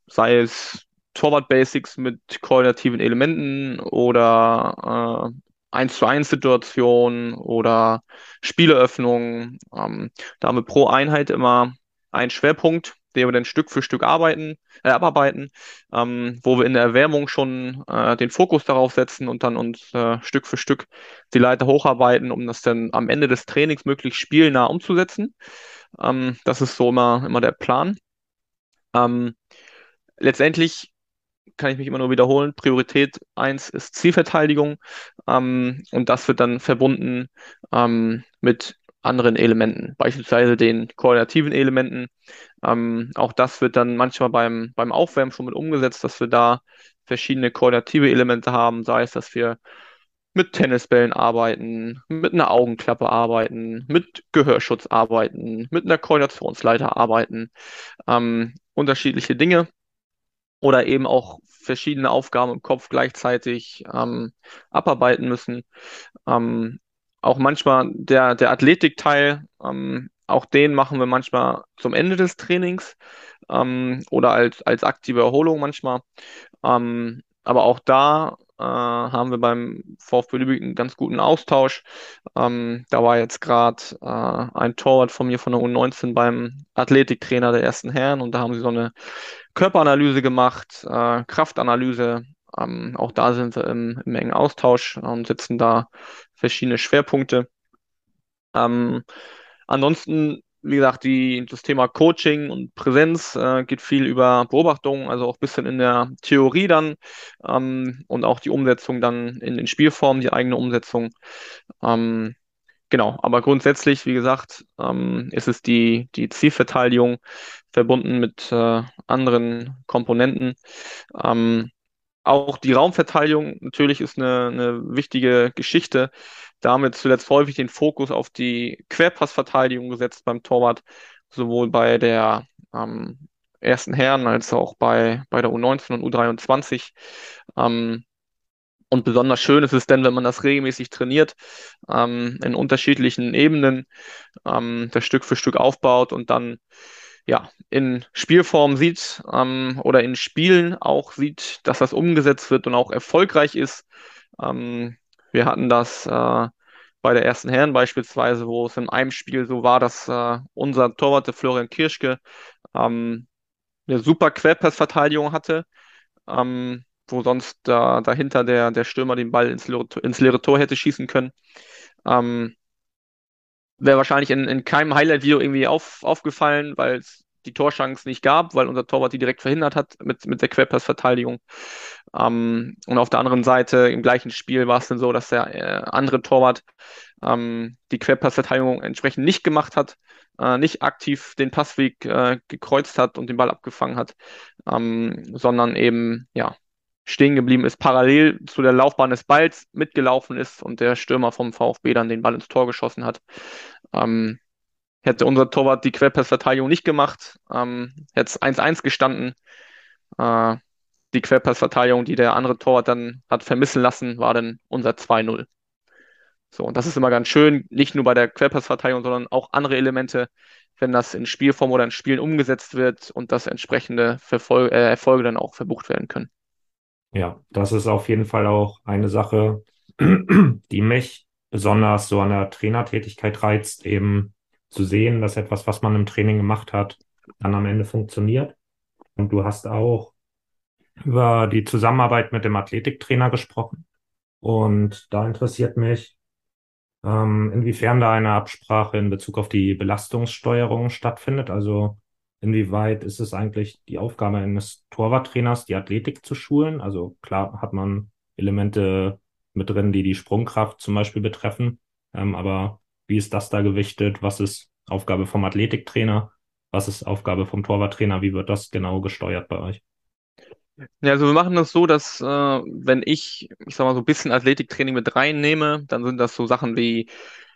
sei es Torwart Basics mit koordinativen Elementen oder äh, 1 zu 1 Situationen oder Spieleröffnungen. Ähm, da haben wir pro Einheit immer einen Schwerpunkt, den wir dann Stück für Stück arbeiten, äh, abarbeiten, ähm, wo wir in der Erwärmung schon äh, den Fokus darauf setzen und dann uns äh, Stück für Stück die Leiter hocharbeiten, um das dann am Ende des Trainings möglichst spielnah umzusetzen. Ähm, das ist so immer, immer der Plan. Ähm, letztendlich kann ich mich immer nur wiederholen. Priorität eins ist Zielverteidigung ähm, und das wird dann verbunden ähm, mit anderen Elementen, beispielsweise den koordinativen Elementen. Ähm, auch das wird dann manchmal beim, beim Aufwärmen schon mit umgesetzt, dass wir da verschiedene koordinative Elemente haben, sei es, dass wir mit Tennisbällen arbeiten, mit einer Augenklappe arbeiten, mit Gehörschutz arbeiten, mit einer Koordinationsleiter arbeiten, ähm, unterschiedliche Dinge oder eben auch verschiedene Aufgaben im Kopf gleichzeitig ähm, abarbeiten müssen. Ähm, auch manchmal der, der Athletikteil, ähm, auch den machen wir manchmal zum Ende des Trainings ähm, oder als, als aktive Erholung manchmal. Ähm, aber auch da äh, haben wir beim VfB Lübeck einen ganz guten Austausch. Ähm, da war jetzt gerade äh, ein Torwart von mir von der U19 beim Athletiktrainer der ersten Herren und da haben sie so eine Körperanalyse gemacht, äh, Kraftanalyse. Ähm, auch da sind wir im, im engen Austausch und setzen da verschiedene Schwerpunkte. Ähm, ansonsten, wie gesagt, die, das Thema Coaching und Präsenz äh, geht viel über Beobachtung, also auch ein bisschen in der Theorie dann ähm, und auch die Umsetzung dann in den Spielformen, die eigene Umsetzung. Ähm, Genau, aber grundsätzlich, wie gesagt, ähm, ist es die, die Zielverteidigung verbunden mit äh, anderen Komponenten. Ähm, auch die Raumverteidigung natürlich ist eine, eine wichtige Geschichte. Damit zuletzt häufig den Fokus auf die Querpassverteidigung gesetzt beim Torwart, sowohl bei der ähm, ersten Herren als auch bei, bei der U19 und U23. Ähm, und besonders schön ist es denn, wenn man das regelmäßig trainiert, ähm, in unterschiedlichen Ebenen, ähm, das Stück für Stück aufbaut und dann ja in Spielform sieht ähm, oder in Spielen auch sieht, dass das umgesetzt wird und auch erfolgreich ist. Ähm, wir hatten das äh, bei der ersten Herren beispielsweise, wo es in einem Spiel so war, dass äh, unser Torwart, Florian Kirschke, ähm, eine super Querpassverteidigung hatte. Ähm, wo sonst da, dahinter der, der Stürmer den Ball ins leere, ins leere Tor hätte schießen können. Ähm, Wäre wahrscheinlich in, in keinem Highlight-Video irgendwie auf, aufgefallen, weil es die Torchance nicht gab, weil unser Torwart die direkt verhindert hat mit, mit der Querpassverteidigung. Ähm, und auf der anderen Seite im gleichen Spiel war es dann so, dass der äh, andere Torwart ähm, die Querpassverteidigung entsprechend nicht gemacht hat, äh, nicht aktiv den Passweg äh, gekreuzt hat und den Ball abgefangen hat, ähm, sondern eben ja stehen geblieben ist, parallel zu der Laufbahn des Balls mitgelaufen ist und der Stürmer vom VfB dann den Ball ins Tor geschossen hat. Ähm, hätte unser Torwart die Querpassverteidigung nicht gemacht, ähm, hätte es 1-1 gestanden. Äh, die Querpassverteidigung, die der andere Torwart dann hat vermissen lassen, war dann unser 2-0. So, und das ist immer ganz schön, nicht nur bei der Querpassverteidigung, sondern auch andere Elemente, wenn das in Spielform oder in Spielen umgesetzt wird und das entsprechende Verfol äh, Erfolge dann auch verbucht werden können. Ja, das ist auf jeden Fall auch eine Sache, <clears throat> die mich besonders so an der Trainertätigkeit reizt, eben zu sehen, dass etwas, was man im Training gemacht hat, dann am Ende funktioniert. Und du hast auch über die Zusammenarbeit mit dem Athletiktrainer gesprochen. Und da interessiert mich, ähm, inwiefern da eine Absprache in Bezug auf die Belastungssteuerung stattfindet. Also inwieweit ist es eigentlich die Aufgabe eines Torwarttrainers, die Athletik zu schulen? Also klar hat man Elemente mit drin, die die Sprungkraft zum Beispiel betreffen. Ähm, aber wie ist das da gewichtet? Was ist Aufgabe vom Athletiktrainer? Was ist Aufgabe vom Torwarttrainer? Wie wird das genau gesteuert bei euch? Ja, also wir machen das so, dass äh, wenn ich, ich sag mal, so ein bisschen Athletiktraining mit reinnehme, dann sind das so Sachen wie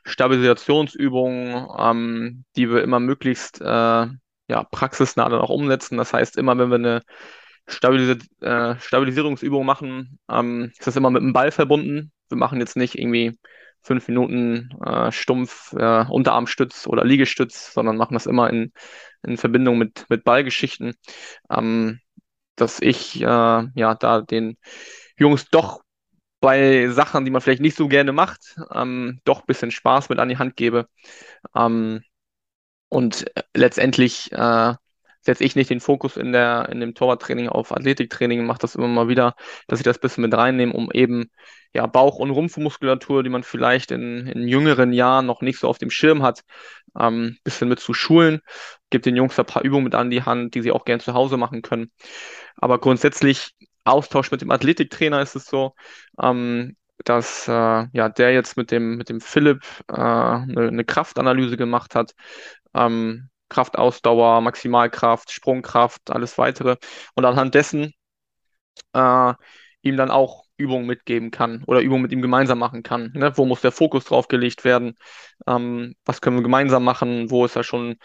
Stabilisationsübungen, ähm, die wir immer möglichst äh, ja, praxisnah dann auch umsetzen. Das heißt, immer wenn wir eine Stabilis äh, Stabilisierungsübung machen, ähm, ist das immer mit dem Ball verbunden. Wir machen jetzt nicht irgendwie fünf Minuten äh, stumpf äh, Unterarmstütz oder Liegestütz, sondern machen das immer in, in Verbindung mit, mit Ballgeschichten. Ähm, dass ich äh, ja da den Jungs doch bei Sachen, die man vielleicht nicht so gerne macht, ähm, doch ein bisschen Spaß mit an die Hand gebe. Ähm, und letztendlich äh, setze ich nicht den Fokus in der in dem Torwarttraining auf Athletiktraining, mache das immer mal wieder, dass ich das bisschen mit reinnehme, um eben ja Bauch- und Rumpfmuskulatur, die man vielleicht in, in jüngeren Jahren noch nicht so auf dem Schirm hat, ähm, bisschen mit zu schulen. Gibt den Jungs ein paar Übungen mit an die Hand, die sie auch gern zu Hause machen können. Aber grundsätzlich Austausch mit dem Athletiktrainer ist es so, ähm, dass äh, ja der jetzt mit dem mit dem Philipp äh, eine, eine Kraftanalyse gemacht hat, ähm, Kraftausdauer, Maximalkraft, Sprungkraft, alles weitere und anhand dessen äh, ihm dann auch Übungen mitgeben kann oder Übungen mit ihm gemeinsam machen kann. Ne? Wo muss der Fokus drauf gelegt werden? Ähm, was können wir gemeinsam machen? Wo ist er schon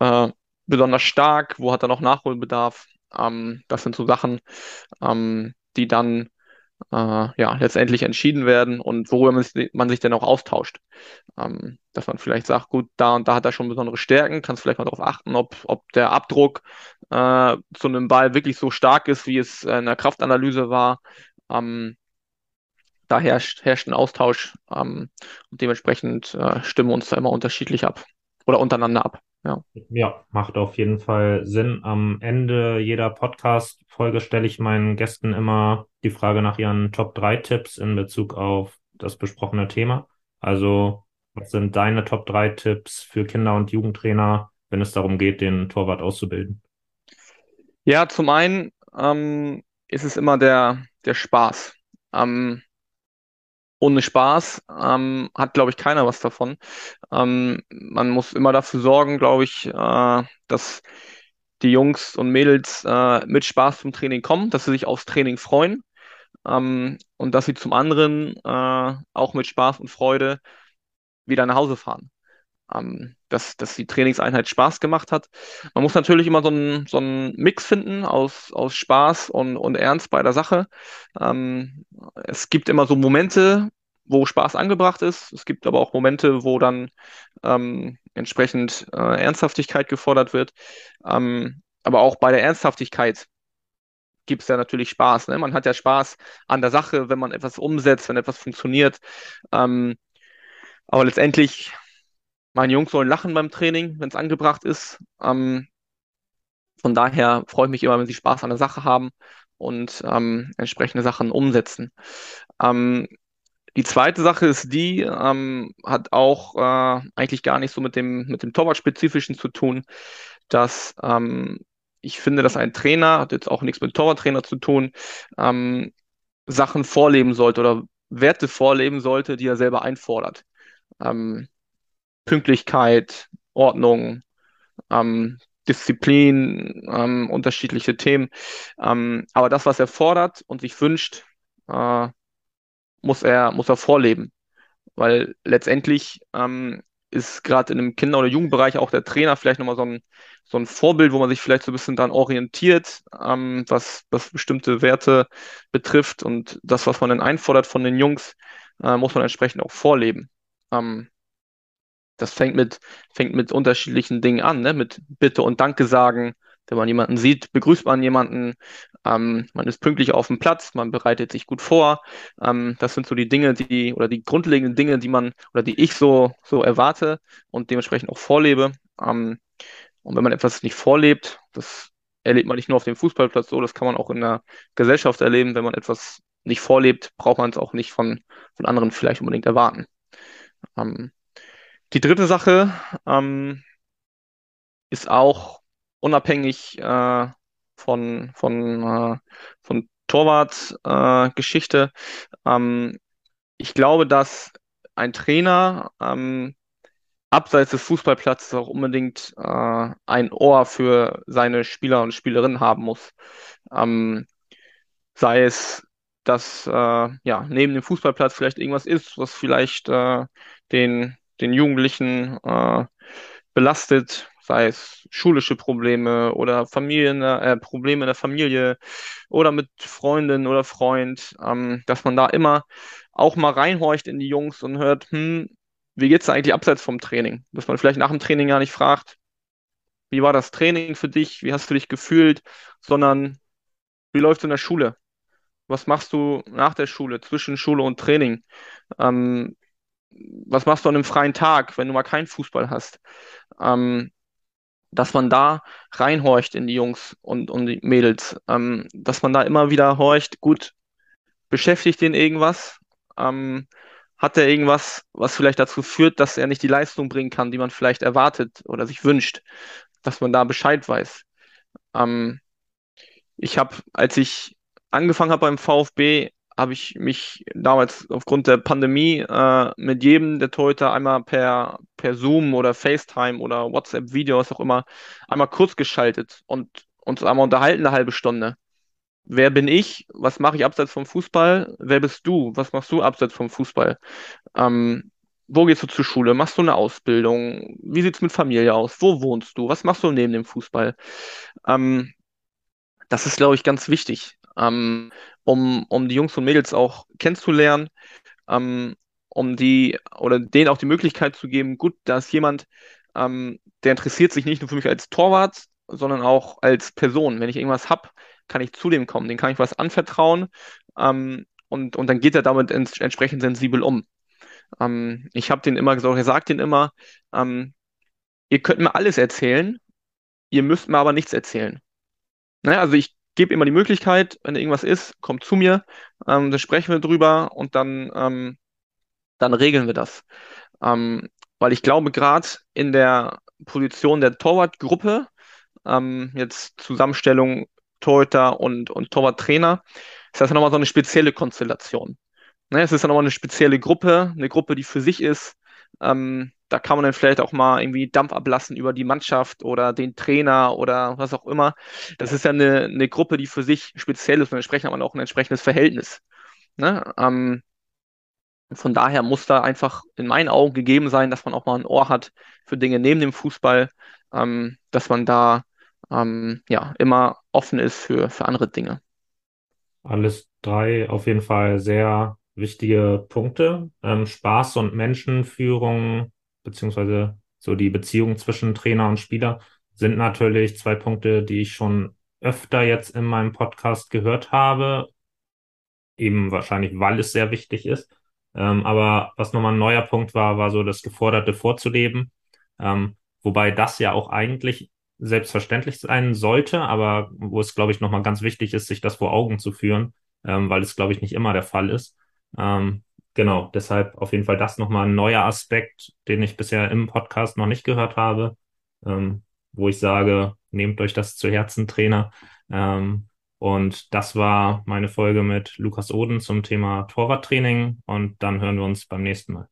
äh, besonders stark? Wo hat er noch Nachholbedarf? Ähm, das sind so Sachen, ähm, die dann äh, ja letztendlich entschieden werden und worüber man, man sich dann auch austauscht. Ähm, dass man vielleicht sagt, gut, da und da hat er schon besondere Stärken, kannst vielleicht mal darauf achten, ob, ob der Abdruck äh, zu einem Ball wirklich so stark ist, wie es in der Kraftanalyse war. Ähm, da herrscht, herrscht ein Austausch ähm, und dementsprechend äh, stimmen wir uns da immer unterschiedlich ab oder untereinander ab. Ja. ja, macht auf jeden Fall Sinn. Am Ende jeder Podcast-Folge stelle ich meinen Gästen immer die Frage nach ihren Top 3 Tipps in Bezug auf das besprochene Thema. Also, was sind deine Top 3 Tipps für Kinder- und Jugendtrainer, wenn es darum geht, den Torwart auszubilden? Ja, zum einen ähm, ist es immer der, der Spaß. Ähm, ohne Spaß ähm, hat, glaube ich, keiner was davon. Ähm, man muss immer dafür sorgen, glaube ich, äh, dass die Jungs und Mädels äh, mit Spaß zum Training kommen, dass sie sich aufs Training freuen ähm, und dass sie zum anderen äh, auch mit Spaß und Freude wieder nach Hause fahren. Ähm, dass, dass die Trainingseinheit Spaß gemacht hat. Man muss natürlich immer so einen, so einen Mix finden aus, aus Spaß und, und Ernst bei der Sache. Ähm, es gibt immer so Momente, wo Spaß angebracht ist. Es gibt aber auch Momente, wo dann ähm, entsprechend äh, Ernsthaftigkeit gefordert wird. Ähm, aber auch bei der Ernsthaftigkeit gibt es ja natürlich Spaß. Ne? Man hat ja Spaß an der Sache, wenn man etwas umsetzt, wenn etwas funktioniert. Ähm, aber letztendlich meine Jungs sollen lachen beim Training, wenn es angebracht ist. Ähm, von daher freue ich mich immer, wenn sie Spaß an der Sache haben und ähm, entsprechende Sachen umsetzen. Ähm, die zweite Sache ist die, ähm, hat auch äh, eigentlich gar nicht so mit dem, mit dem Torwart-Spezifischen zu tun, dass ähm, ich finde, dass ein Trainer, hat jetzt auch nichts mit Torwarttrainer zu tun, ähm, Sachen vorleben sollte oder Werte vorleben sollte, die er selber einfordert. Ähm, Pünktlichkeit, Ordnung, ähm, Disziplin, ähm, unterschiedliche Themen. Ähm, aber das, was er fordert und sich wünscht, äh, muss er, muss er vorleben. Weil letztendlich ähm, ist gerade in dem Kinder- oder Jugendbereich auch der Trainer vielleicht nochmal so ein, so ein Vorbild, wo man sich vielleicht so ein bisschen dann orientiert, ähm, was, was bestimmte Werte betrifft und das, was man dann einfordert von den Jungs, äh, muss man entsprechend auch vorleben. Ähm, das fängt mit, fängt mit unterschiedlichen Dingen an, ne? Mit Bitte und Danke sagen. Wenn man jemanden sieht, begrüßt man jemanden. Ähm, man ist pünktlich auf dem Platz, man bereitet sich gut vor. Ähm, das sind so die Dinge, die oder die grundlegenden Dinge, die man oder die ich so, so erwarte und dementsprechend auch vorlebe. Ähm, und wenn man etwas nicht vorlebt, das erlebt man nicht nur auf dem Fußballplatz so, das kann man auch in der Gesellschaft erleben. Wenn man etwas nicht vorlebt, braucht man es auch nicht von, von anderen vielleicht unbedingt erwarten. Ähm, die dritte Sache ähm, ist auch unabhängig äh, von, von, äh, von Torwart-Geschichte. Äh, ähm, ich glaube, dass ein Trainer ähm, abseits des Fußballplatzes auch unbedingt äh, ein Ohr für seine Spieler und Spielerinnen haben muss. Ähm, sei es, dass äh, ja neben dem Fußballplatz vielleicht irgendwas ist, was vielleicht äh, den den Jugendlichen äh, belastet, sei es schulische Probleme oder Familien, äh, Probleme in der Familie oder mit Freundin oder Freund, ähm, dass man da immer auch mal reinhorcht in die Jungs und hört, hm, wie geht's da eigentlich abseits vom Training? Dass man vielleicht nach dem Training gar nicht fragt, wie war das Training für dich? Wie hast du dich gefühlt? Sondern wie läuft's in der Schule? Was machst du nach der Schule, zwischen Schule und Training? Ähm, was machst du an einem freien Tag, wenn du mal keinen Fußball hast? Ähm, dass man da reinhorcht in die Jungs und, und die Mädels, ähm, dass man da immer wieder horcht, gut, beschäftigt den irgendwas? Ähm, hat er irgendwas, was vielleicht dazu führt, dass er nicht die Leistung bringen kann, die man vielleicht erwartet oder sich wünscht, dass man da Bescheid weiß? Ähm, ich habe, als ich angefangen habe beim VfB, habe ich mich damals aufgrund der Pandemie äh, mit jedem der Torhüter einmal per, per Zoom oder FaceTime oder WhatsApp-Video, was auch immer, einmal kurz geschaltet und uns einmal unterhalten eine halbe Stunde. Wer bin ich? Was mache ich abseits vom Fußball? Wer bist du? Was machst du abseits vom Fußball? Ähm, wo gehst du zur Schule? Machst du eine Ausbildung? Wie sieht's mit Familie aus? Wo wohnst du? Was machst du neben dem Fußball? Ähm, das ist, glaube ich, ganz wichtig ähm, um, um die Jungs und Mädels auch kennenzulernen, ähm, um die oder denen auch die Möglichkeit zu geben, gut, da ist jemand, ähm, der interessiert sich nicht nur für mich als Torwart, sondern auch als Person. Wenn ich irgendwas habe, kann ich zu dem kommen, den kann ich was anvertrauen ähm, und, und dann geht er damit ents entsprechend sensibel um. Ähm, ich habe den immer gesagt, er sagt den immer, ähm, ihr könnt mir alles erzählen, ihr müsst mir aber nichts erzählen. Ne? Also ich gebe immer die Möglichkeit, wenn irgendwas ist, kommt zu mir, ähm, dann sprechen wir drüber und dann, ähm, dann regeln wir das. Ähm, weil ich glaube, gerade in der Position der Torwartgruppe, ähm, jetzt Zusammenstellung Torhüter und, und Torwarttrainer, ist das nochmal so eine spezielle Konstellation. Ne, es ist ja nochmal eine spezielle Gruppe, eine Gruppe, die für sich ist. Ähm, da kann man dann vielleicht auch mal irgendwie Dampf ablassen über die Mannschaft oder den Trainer oder was auch immer. Das ist ja eine, eine Gruppe, die für sich speziell ist und entsprechend hat man auch ein entsprechendes Verhältnis. Ne? Ähm, von daher muss da einfach in meinen Augen gegeben sein, dass man auch mal ein Ohr hat für Dinge neben dem Fußball, ähm, dass man da ähm, ja immer offen ist für, für andere Dinge. Alles drei auf jeden Fall sehr wichtige Punkte. Ähm, Spaß und Menschenführung beziehungsweise so die Beziehung zwischen Trainer und Spieler sind natürlich zwei Punkte, die ich schon öfter jetzt in meinem Podcast gehört habe. Eben wahrscheinlich, weil es sehr wichtig ist. Ähm, aber was nochmal ein neuer Punkt war, war so das Geforderte vorzuleben. Ähm, wobei das ja auch eigentlich selbstverständlich sein sollte, aber wo es, glaube ich, nochmal ganz wichtig ist, sich das vor Augen zu führen, ähm, weil es, glaube ich, nicht immer der Fall ist. Ähm, genau, deshalb auf jeden Fall das nochmal ein neuer Aspekt, den ich bisher im Podcast noch nicht gehört habe, ähm, wo ich sage, nehmt euch das zu Herzen, Trainer. Ähm, und das war meine Folge mit Lukas Oden zum Thema Torwarttraining und dann hören wir uns beim nächsten Mal.